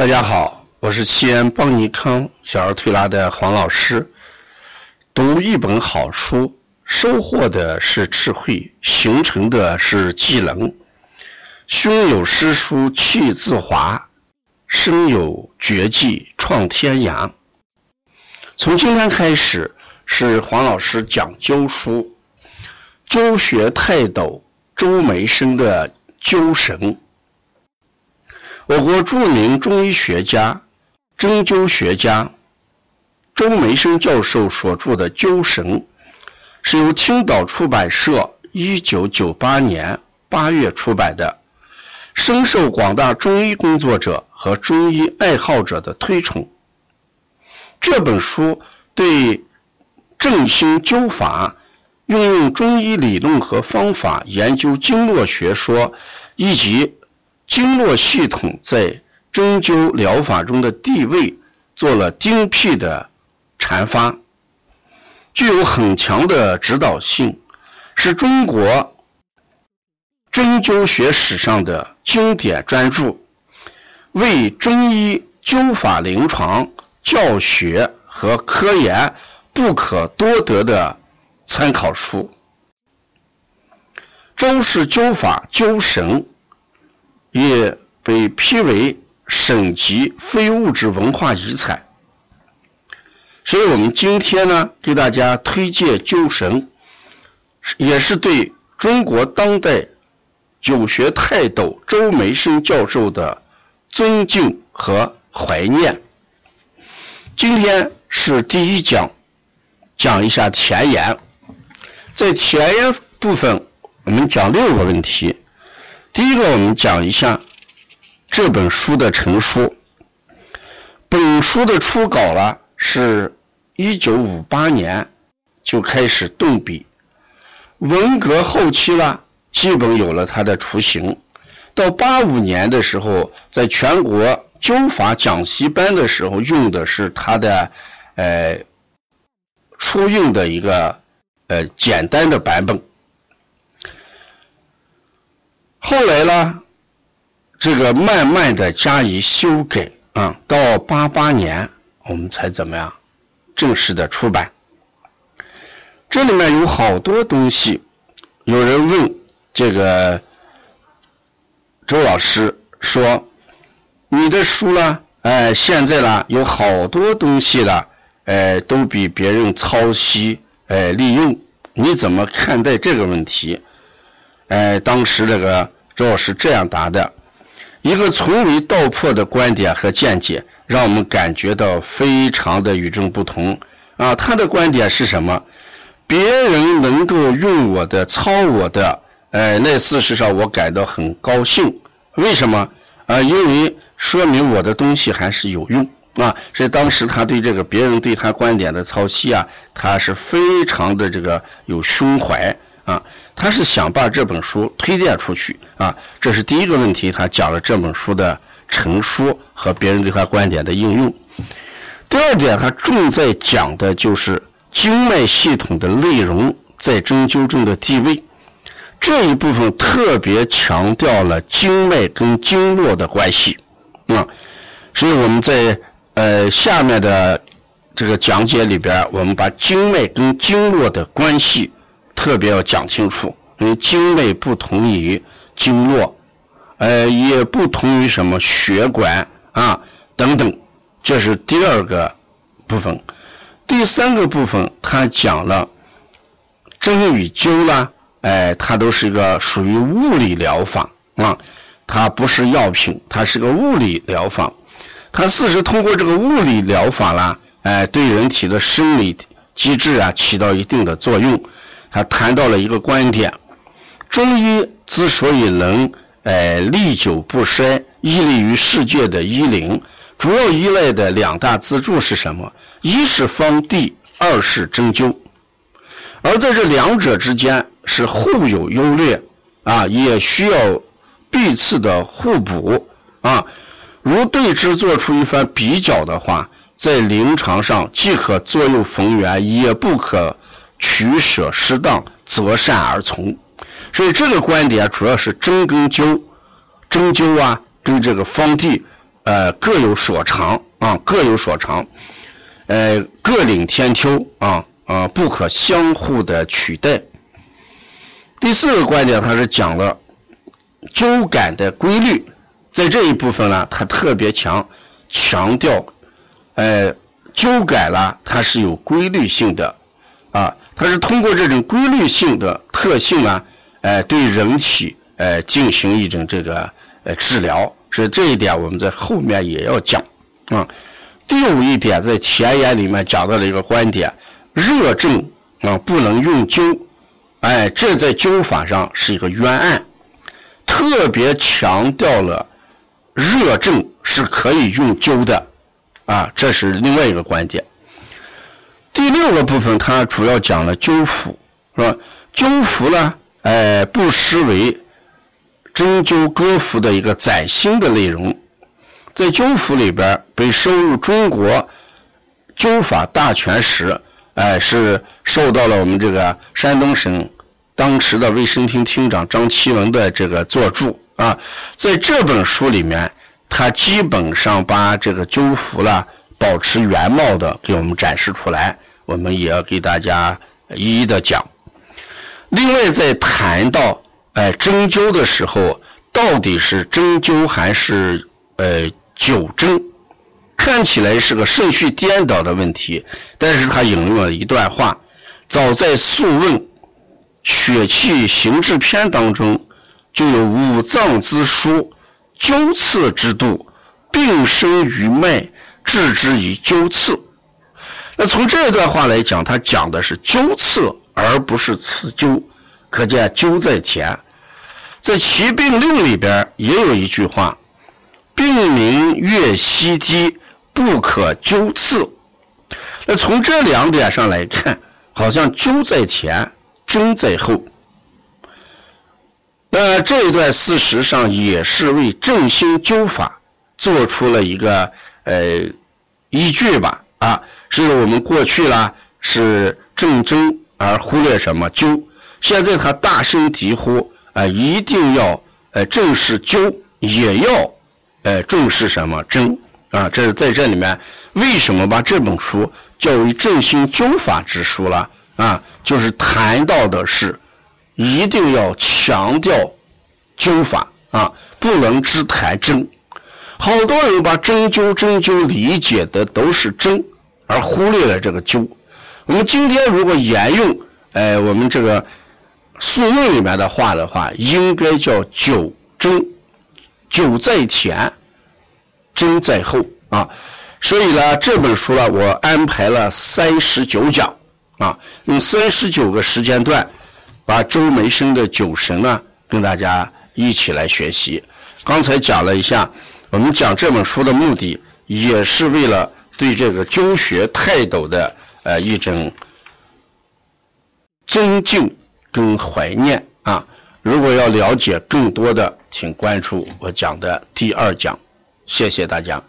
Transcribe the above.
大家好，我是西安邦尼康小儿推拿的黄老师。读一本好书，收获的是智慧，形成的是技能。胸有诗书气自华，身有绝技创天涯。从今天开始，是黄老师讲灸书，灸学泰斗周梅生的灸神。我国著名中医学家、针灸学家周梅生教授所著的《灸神》，是由青岛出版社1998年8月出版的，深受广大中医工作者和中医爱好者的推崇。这本书对振兴灸法、运用中医理论和方法研究经络学说以及经络系统在针灸疗法中的地位做了精辟的阐发，具有很强的指导性，是中国针灸学史上的经典专著，为中医灸法临床教学和科研不可多得的参考书。周氏灸法灸神。也被批为省级非物质文化遗产，所以我们今天呢，给大家推荐灸神，也是对中国当代灸学泰斗周梅生教授的尊敬和怀念。今天是第一讲，讲一下前言，在前言部分，我们讲六个问题。第一个，我们讲一下这本书的成书。本书的初稿呢，是一九五八年就开始动笔，文革后期呢，基本有了它的雏形。到八五年的时候，在全国灸法讲习班的时候，用的是它的呃初印的一个呃简单的版本。后来呢，这个慢慢的加以修改啊，到八八年我们才怎么样正式的出版。这里面有好多东西，有人问这个周老师说：“你的书呢？哎，现在呢有好多东西了，哎，都比别人抄袭哎利用，你怎么看待这个问题？”哎，当时这个。周老师这样答的：一个从未道破的观点和见解，让我们感觉到非常的与众不同。啊，他的观点是什么？别人能够用我的、抄我的，哎，那事实上我感到很高兴。为什么？啊，因为说明我的东西还是有用啊。所以当时他对这个别人对他观点的抄袭啊，他是非常的这个有胸怀啊。他是想把这本书推荐出去啊，这是第一个问题。他讲了这本书的成书和别人对他观点的应用。第二点，他重在讲的就是经脉系统的内容在针灸中的地位。这一部分特别强调了经脉跟经络的关系啊，所以我们在呃下面的这个讲解里边，我们把经脉跟经络的关系。特别要讲清楚，因为经脉不同于经络，呃，也不同于什么血管啊等等，这是第二个部分。第三个部分，他讲了针与灸啦，哎，它都是一个属于物理疗法啊，它不是药品，它是个物理疗法。它事实通过这个物理疗法啦，哎，对人体的生理机制啊起到一定的作用。他谈到了一个观点：中医之所以能哎历久不衰、屹立于世界的医灵，主要依赖的两大支柱是什么？一是方地，二是针灸。而在这两者之间是互有优劣啊，也需要彼此的互补啊。如对之做出一番比较的话，在临床上既可左右逢源，也不可。取舍适当，择善而从。所以这个观点主要是针跟灸，针灸啊，跟这个方地呃各有所长啊，各有所长，呃各领天秋啊啊，不可相互的取代。第四个观点，他是讲了灸感的规律，在这一部分呢，他特别强强调，呃，灸感啦，它是有规律性的，它是通过这种规律性的特性啊，呃，对人体呃进行一种这个呃治疗，所以这一点我们在后面也要讲啊。第五一点，在前言里面讲到了一个观点，热症啊不能用灸。哎，这在灸法上是一个冤案，特别强调了热症是可以用灸的，啊，这是另外一个观点。第六个部分，它主要讲了灸腑，是吧？灸腑呢，哎，不失为针灸歌赋的一个崭新的内容，在灸腑里边被收入中国灸法大全时。哎，是受到了我们这个山东省当时的卫生厅厅长张其文的这个作助啊，在这本书里面，他基本上把这个灸服了保持原貌的给我们展示出来，我们也要给大家一一的讲。另外，在谈到哎针灸的时候，到底是针灸还是呃灸针？看起来是个顺序颠倒的问题，但是他引用了一段话，早在《素问·血气行志篇》当中就有五脏之书，灸刺之度，病生于脉，置之以灸刺。那从这段话来讲，他讲的是灸刺，而不是刺灸，可见灸在前。在《齐病令》里边也有一句话：“病名越稀低。”不可灸刺。那从这两点上来看，好像灸在前，针在后。那这一段事实上也是为正心灸法做出了一个呃依据吧？啊，是我们过去啦是正针而忽略什么灸，现在他大声疾呼啊，一定要呃正视灸，也要呃重视什么针。啊，这是在这里面，为什么把这本书叫为振兴灸法之书了？啊，就是谈到的是，一定要强调灸法啊，不能只谈针。好多人把针灸针灸理解的都是针，而忽略了这个灸。我们今天如果沿用，哎，我们这个《素问》里面的话的话，应该叫灸针，灸在前。针在后啊，所以呢，这本书呢，我安排了三十九讲啊，用三十九个时间段，把周梅生的九神呢，跟大家一起来学习。刚才讲了一下，我们讲这本书的目的，也是为了对这个教学泰斗的呃一种尊敬跟怀念啊。如果要了解更多的，请关注我讲的第二讲。谢谢大家。